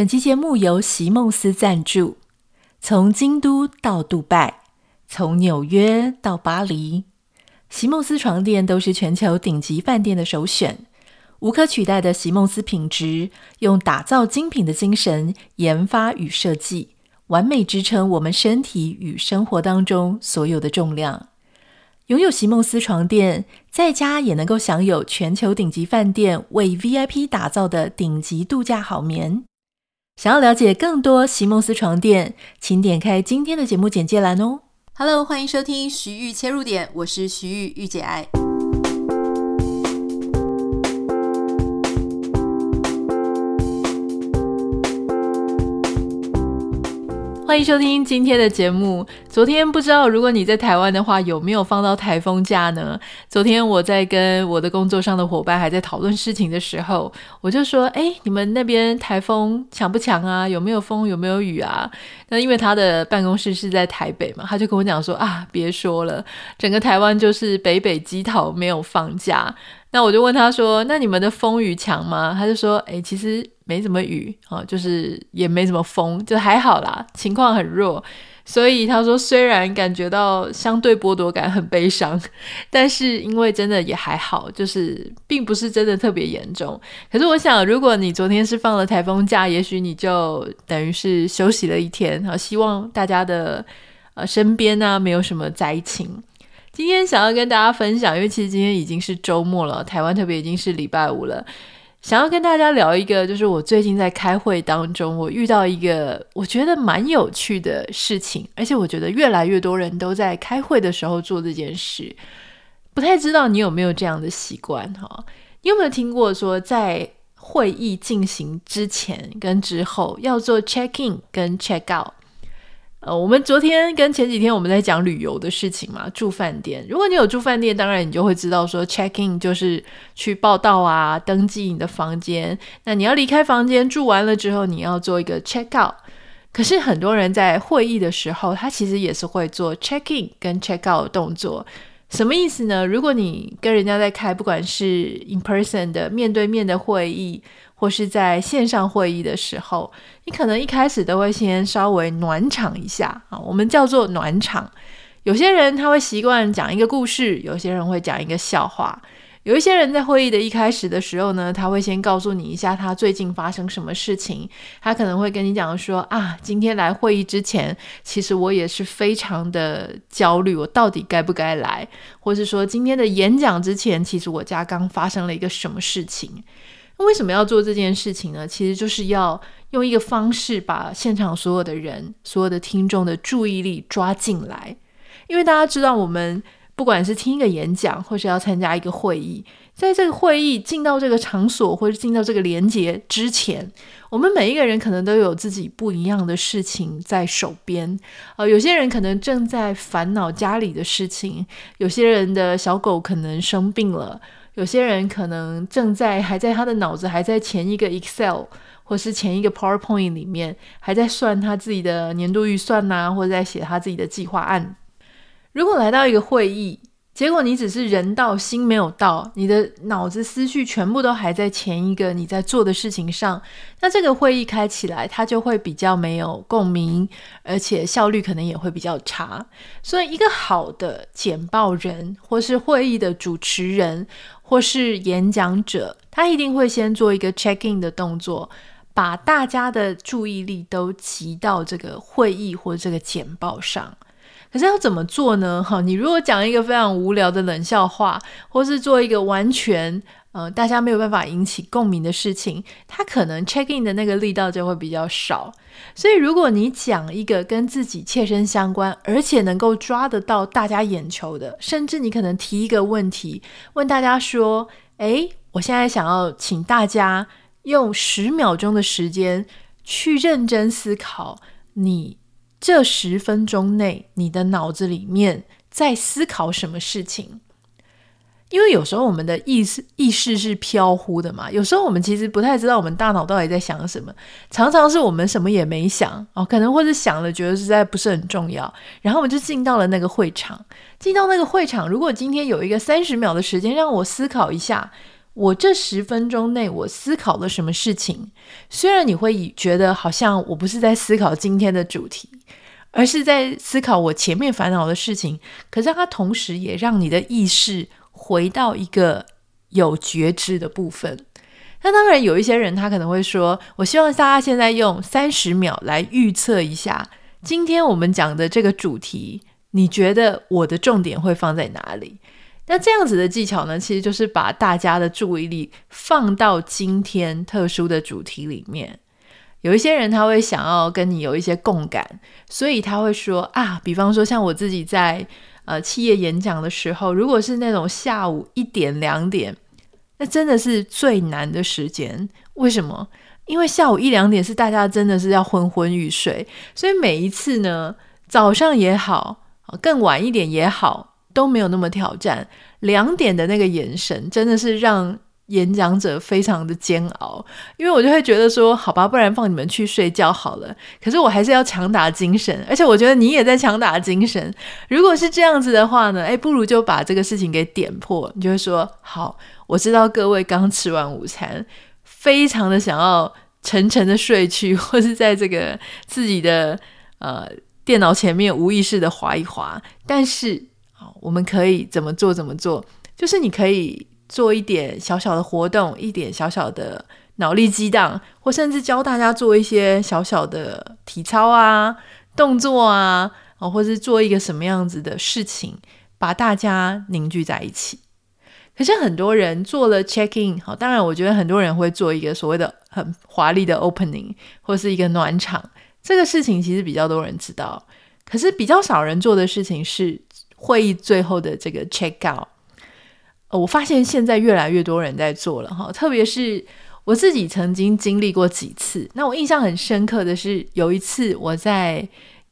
本期节目由席梦思赞助。从京都到杜拜，从纽约到巴黎，席梦思床垫都是全球顶级饭店的首选。无可取代的席梦思品质，用打造精品的精神研发与设计，完美支撑我们身体与生活当中所有的重量。拥有席梦思床垫，在家也能够享有全球顶级饭店为 VIP 打造的顶级度假好眠。想要了解更多席梦思床垫，请点开今天的节目简介栏哦。Hello，欢迎收听徐玉切入点，我是徐玉玉姐爱。欢迎收听今天的节目。昨天不知道如果你在台湾的话，有没有放到台风假呢？昨天我在跟我的工作上的伙伴还在讨论事情的时候，我就说：“哎，你们那边台风强不强啊？有没有风？有没有雨啊？”那因为他的办公室是在台北嘛，他就跟我讲说：“啊，别说了，整个台湾就是北北基桃没有放假。”那我就问他说：“那你们的风雨强吗？”他就说：“哎，其实。”没什么雨啊，就是也没什么风，就还好啦，情况很弱。所以他说，虽然感觉到相对剥夺感很悲伤，但是因为真的也还好，就是并不是真的特别严重。可是我想，如果你昨天是放了台风假，也许你就等于是休息了一天。好，希望大家的呃身边呢没有什么灾情。今天想要跟大家分享，因为其实今天已经是周末了，台湾特别已经是礼拜五了。想要跟大家聊一个，就是我最近在开会当中，我遇到一个我觉得蛮有趣的事情，而且我觉得越来越多人都在开会的时候做这件事。不太知道你有没有这样的习惯哈？你有没有听过说，在会议进行之前跟之后要做 check in 跟 check out？呃，我们昨天跟前几天我们在讲旅游的事情嘛，住饭店。如果你有住饭店，当然你就会知道说，check in 就是去报到啊，登记你的房间。那你要离开房间住完了之后，你要做一个 check out。可是很多人在会议的时候，他其实也是会做 check in 跟 check out 的动作。什么意思呢？如果你跟人家在开，不管是 in person 的面对面的会议，或是在线上会议的时候，你可能一开始都会先稍微暖场一下啊，我们叫做暖场。有些人他会习惯讲一个故事，有些人会讲一个笑话。有一些人在会议的一开始的时候呢，他会先告诉你一下他最近发生什么事情。他可能会跟你讲说啊，今天来会议之前，其实我也是非常的焦虑，我到底该不该来？或是说今天的演讲之前，其实我家刚发生了一个什么事情？为什么要做这件事情呢？其实就是要用一个方式把现场所有的人、所有的听众的注意力抓进来，因为大家知道我们。不管是听一个演讲，或是要参加一个会议，在这个会议进到这个场所，或者进到这个连结之前，我们每一个人可能都有自己不一样的事情在手边。呃，有些人可能正在烦恼家里的事情，有些人的小狗可能生病了，有些人可能正在还在他的脑子还在前一个 Excel 或是前一个 PowerPoint 里面，还在算他自己的年度预算呐、啊，或者在写他自己的计划案。如果来到一个会议，结果你只是人到心没有到，你的脑子思绪全部都还在前一个你在做的事情上，那这个会议开起来，它就会比较没有共鸣，而且效率可能也会比较差。所以，一个好的简报人，或是会议的主持人，或是演讲者，他一定会先做一个 check in 的动作，把大家的注意力都集到这个会议或这个简报上。可是要怎么做呢？哈，你如果讲一个非常无聊的冷笑话，或是做一个完全呃大家没有办法引起共鸣的事情，它可能 check in 的那个力道就会比较少。所以如果你讲一个跟自己切身相关，而且能够抓得到大家眼球的，甚至你可能提一个问题，问大家说：“诶，我现在想要请大家用十秒钟的时间去认真思考你。”这十分钟内，你的脑子里面在思考什么事情？因为有时候我们的意识意识是飘忽的嘛，有时候我们其实不太知道我们大脑到底在想什么。常常是我们什么也没想哦，可能或者想了，觉得实在不是很重要，然后我们就进到了那个会场。进到那个会场，如果今天有一个三十秒的时间让我思考一下，我这十分钟内我思考了什么事情。虽然你会觉得好像我不是在思考今天的主题，而是在思考我前面烦恼的事情，可是它同时也让你的意识回到一个有觉知的部分。那当然，有一些人他可能会说：“我希望大家现在用三十秒来预测一下，今天我们讲的这个主题，你觉得我的重点会放在哪里？”那这样子的技巧呢，其实就是把大家的注意力放到今天特殊的主题里面。有一些人他会想要跟你有一些共感，所以他会说啊，比方说像我自己在呃企业演讲的时候，如果是那种下午一点两点。那真的是最难的时间，为什么？因为下午一两点是大家真的是要昏昏欲睡，所以每一次呢，早上也好，更晚一点也好，都没有那么挑战。两点的那个眼神，真的是让。演讲者非常的煎熬，因为我就会觉得说，好吧，不然放你们去睡觉好了。可是我还是要强打精神，而且我觉得你也在强打精神。如果是这样子的话呢，诶，不如就把这个事情给点破。你就会说，好，我知道各位刚吃完午餐，非常的想要沉沉的睡去，或是在这个自己的呃电脑前面无意识的划一划。但是，好，我们可以怎么做？怎么做？就是你可以。做一点小小的活动，一点小小的脑力激荡，或甚至教大家做一些小小的体操啊、动作啊，或是做一个什么样子的事情，把大家凝聚在一起。可是很多人做了 check in，好，当然我觉得很多人会做一个所谓的很华丽的 opening，或是一个暖场，这个事情其实比较多人知道。可是比较少人做的事情是会议最后的这个 check out。我发现现在越来越多人在做了哈，特别是我自己曾经经历过几次。那我印象很深刻的是，有一次我在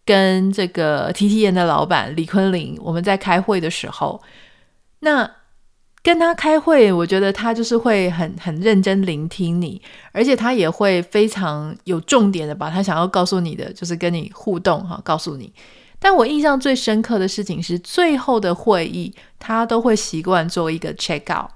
跟这个 TTN 的老板李坤林，我们在开会的时候，那跟他开会，我觉得他就是会很很认真聆听你，而且他也会非常有重点的把他想要告诉你的，就是跟你互动哈，告诉你。但我印象最深刻的事情是，最后的会议，他都会习惯做一个 check out。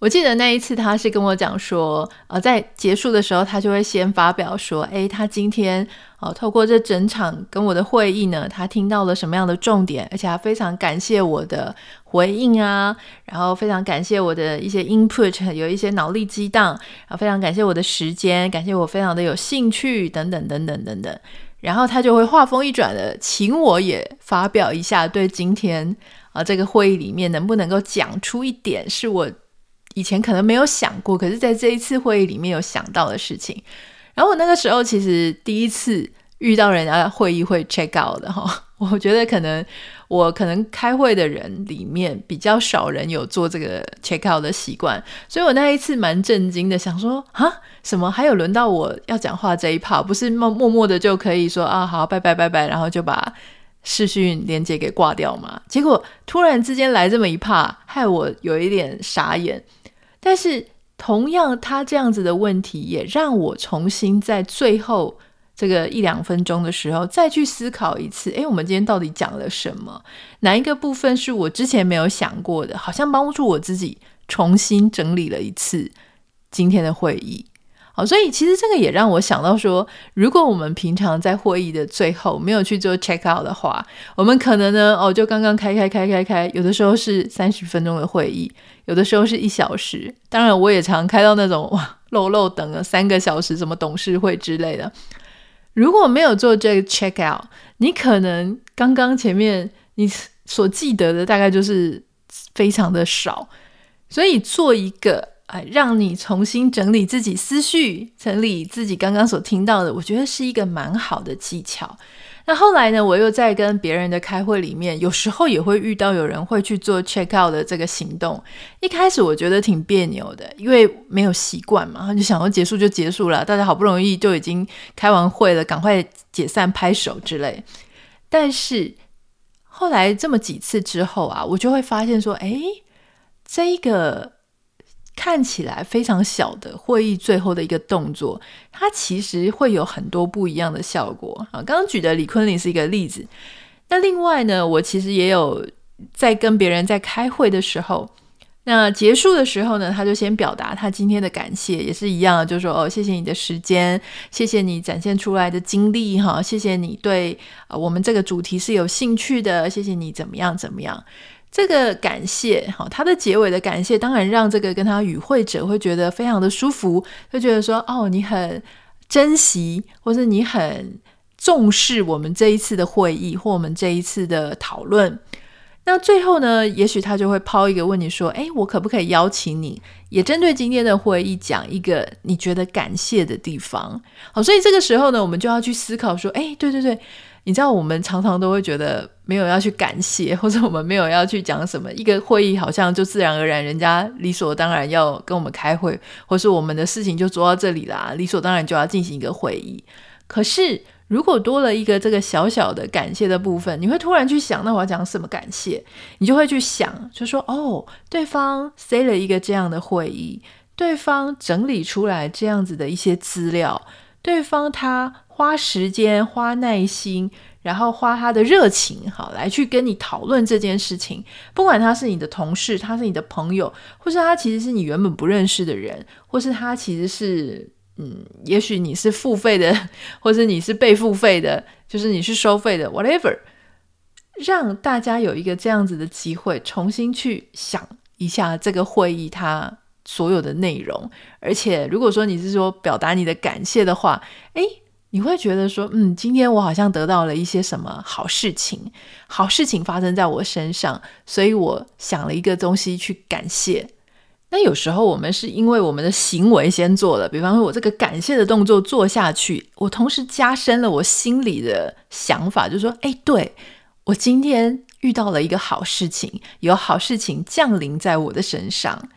我记得那一次，他是跟我讲说，呃，在结束的时候，他就会先发表说，诶，他今天，呃，透过这整场跟我的会议呢，他听到了什么样的重点，而且他非常感谢我的回应啊，然后非常感谢我的一些 input，有一些脑力激荡，然后非常感谢我的时间，感谢我非常的有兴趣，等等等等等等。然后他就会话锋一转的，请我也发表一下对今天啊这个会议里面能不能够讲出一点是我以前可能没有想过，可是在这一次会议里面有想到的事情。然后我那个时候其实第一次遇到人家会议会 check out 的哈，我觉得可能。我可能开会的人里面比较少人有做这个 check out 的习惯，所以我那一次蛮震惊的，想说啊，什么还有轮到我要讲话这一 part，不是默默默的就可以说啊，好，拜拜拜拜，然后就把视讯连接给挂掉嘛？结果突然之间来这么一趴害我有一点傻眼。但是同样，他这样子的问题也让我重新在最后。这个一两分钟的时候，再去思考一次，诶，我们今天到底讲了什么？哪一个部分是我之前没有想过的？好像帮助我自己重新整理了一次今天的会议。好，所以其实这个也让我想到说，如果我们平常在会议的最后没有去做 check out 的话，我们可能呢，哦，就刚刚开开开开开，有的时候是三十分钟的会议，有的时候是一小时。当然，我也常开到那种哇，漏漏等了三个小时，什么董事会之类的。如果没有做这个 check out，你可能刚刚前面你所记得的大概就是非常的少，所以做一个哎，让你重新整理自己思绪，整理自己刚刚所听到的，我觉得是一个蛮好的技巧。那后来呢，我又在跟别人的开会里面，有时候也会遇到有人会去做 check out 的这个行动。一开始我觉得挺别扭的，因为没有习惯嘛，就想说结束就结束了，大家好不容易就已经开完会了，赶快解散拍手之类。但是后来这么几次之后啊，我就会发现说，诶，这一个。看起来非常小的会议最后的一个动作，它其实会有很多不一样的效果啊。刚刚举的李坤林是一个例子，那另外呢，我其实也有在跟别人在开会的时候，那结束的时候呢，他就先表达他今天的感谢，也是一样，就说哦，谢谢你的时间，谢谢你展现出来的经历哈，谢谢你对我们这个主题是有兴趣的，谢谢你怎么样怎么样。这个感谢哈，他的结尾的感谢，当然让这个跟他与会者会觉得非常的舒服，就觉得说哦，你很珍惜，或是你很重视我们这一次的会议或我们这一次的讨论。那最后呢，也许他就会抛一个问你说：“诶，我可不可以邀请你，也针对今天的会议讲一个你觉得感谢的地方？”好，所以这个时候呢，我们就要去思考说：“诶，对对对，你知道我们常常都会觉得没有要去感谢，或者我们没有要去讲什么，一个会议好像就自然而然，人家理所当然要跟我们开会，或是我们的事情就做到这里啦，理所当然就要进行一个会议。可是。”如果多了一个这个小小的感谢的部分，你会突然去想，那我要讲什么感谢？你就会去想，就说哦，对方塞了一个这样的会议，对方整理出来这样子的一些资料，对方他花时间、花耐心，然后花他的热情，好来去跟你讨论这件事情。不管他是你的同事，他是你的朋友，或是他其实是你原本不认识的人，或是他其实是。嗯，也许你是付费的，或是你是被付费的，就是你是收费的，whatever，让大家有一个这样子的机会，重新去想一下这个会议它所有的内容。而且，如果说你是说表达你的感谢的话，诶，你会觉得说，嗯，今天我好像得到了一些什么好事情，好事情发生在我身上，所以我想了一个东西去感谢。那有时候我们是因为我们的行为先做了，比方说我这个感谢的动作做下去，我同时加深了我心里的想法，就说，哎，对，我今天遇到了一个好事情，有好事情降临在我的身上。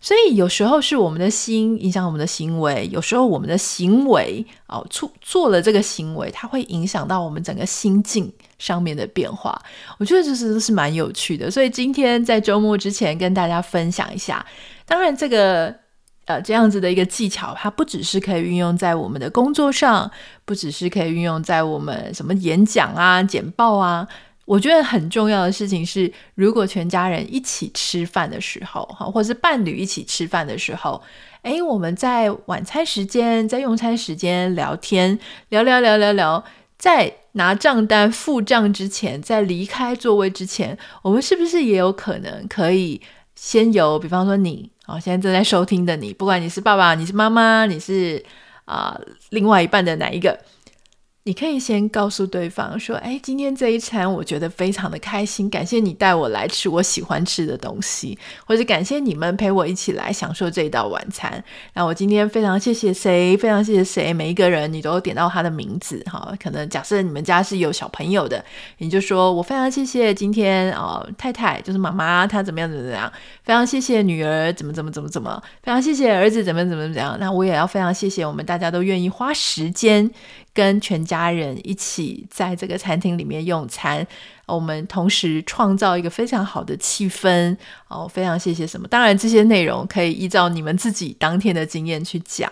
所以有时候是我们的心影响我们的行为，有时候我们的行为哦，做做了这个行为，它会影响到我们整个心境上面的变化。我觉得这是都是蛮有趣的。所以今天在周末之前跟大家分享一下。当然，这个呃这样子的一个技巧，它不只是可以运用在我们的工作上，不只是可以运用在我们什么演讲啊、简报啊。我觉得很重要的事情是，如果全家人一起吃饭的时候，哈，或是伴侣一起吃饭的时候，诶，我们在晚餐时间、在用餐时间聊天，聊聊聊聊聊，在拿账单付账之前，在离开座位之前，我们是不是也有可能可以先由，比方说你，啊，现在正在收听的你，不管你是爸爸、你是妈妈、你是啊、另外一半的哪一个？你可以先告诉对方说：“哎，今天这一餐我觉得非常的开心，感谢你带我来吃我喜欢吃的东西，或者感谢你们陪我一起来享受这一道晚餐。那我今天非常谢谢谁，非常谢谢谁，每一个人你都点到他的名字哈。可能假设你们家是有小朋友的，你就说我非常谢谢今天哦太太就是妈妈她怎么样怎么怎么样，非常谢谢女儿怎么怎么怎么怎么，非常谢谢儿子怎么怎么怎么样。那我也要非常谢谢我们大家都愿意花时间。”跟全家人一起在这个餐厅里面用餐，我们同时创造一个非常好的气氛哦，非常谢谢什么？当然这些内容可以依照你们自己当天的经验去讲。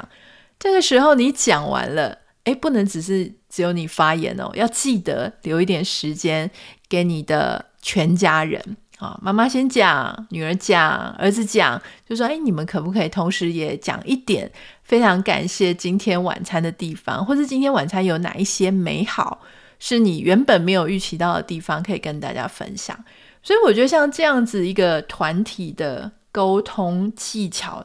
这个时候你讲完了，诶，不能只是只有你发言哦，要记得留一点时间给你的全家人。啊，妈妈先讲，女儿讲，儿子讲，就说：“哎，你们可不可以同时也讲一点？非常感谢今天晚餐的地方，或是今天晚餐有哪一些美好，是你原本没有预期到的地方，可以跟大家分享。”所以我觉得像这样子一个团体的沟通技巧，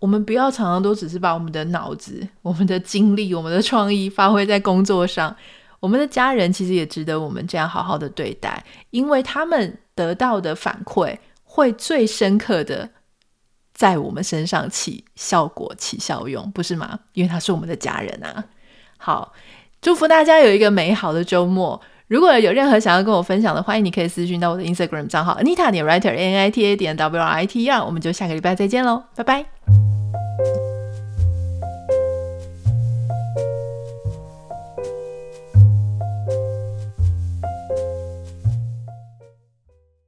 我们不要常常都只是把我们的脑子、我们的精力、我们的创意发挥在工作上。我们的家人其实也值得我们这样好好的对待，因为他们得到的反馈会最深刻的在我们身上起效果、起效用，不是吗？因为他是我们的家人啊。好，祝福大家有一个美好的周末。如果有任何想要跟我分享的，欢迎你可以私讯到我的 Instagram 账号 Nita 点 Writer N I T A 点 W R I T E R。我们就下个礼拜再见喽，拜拜。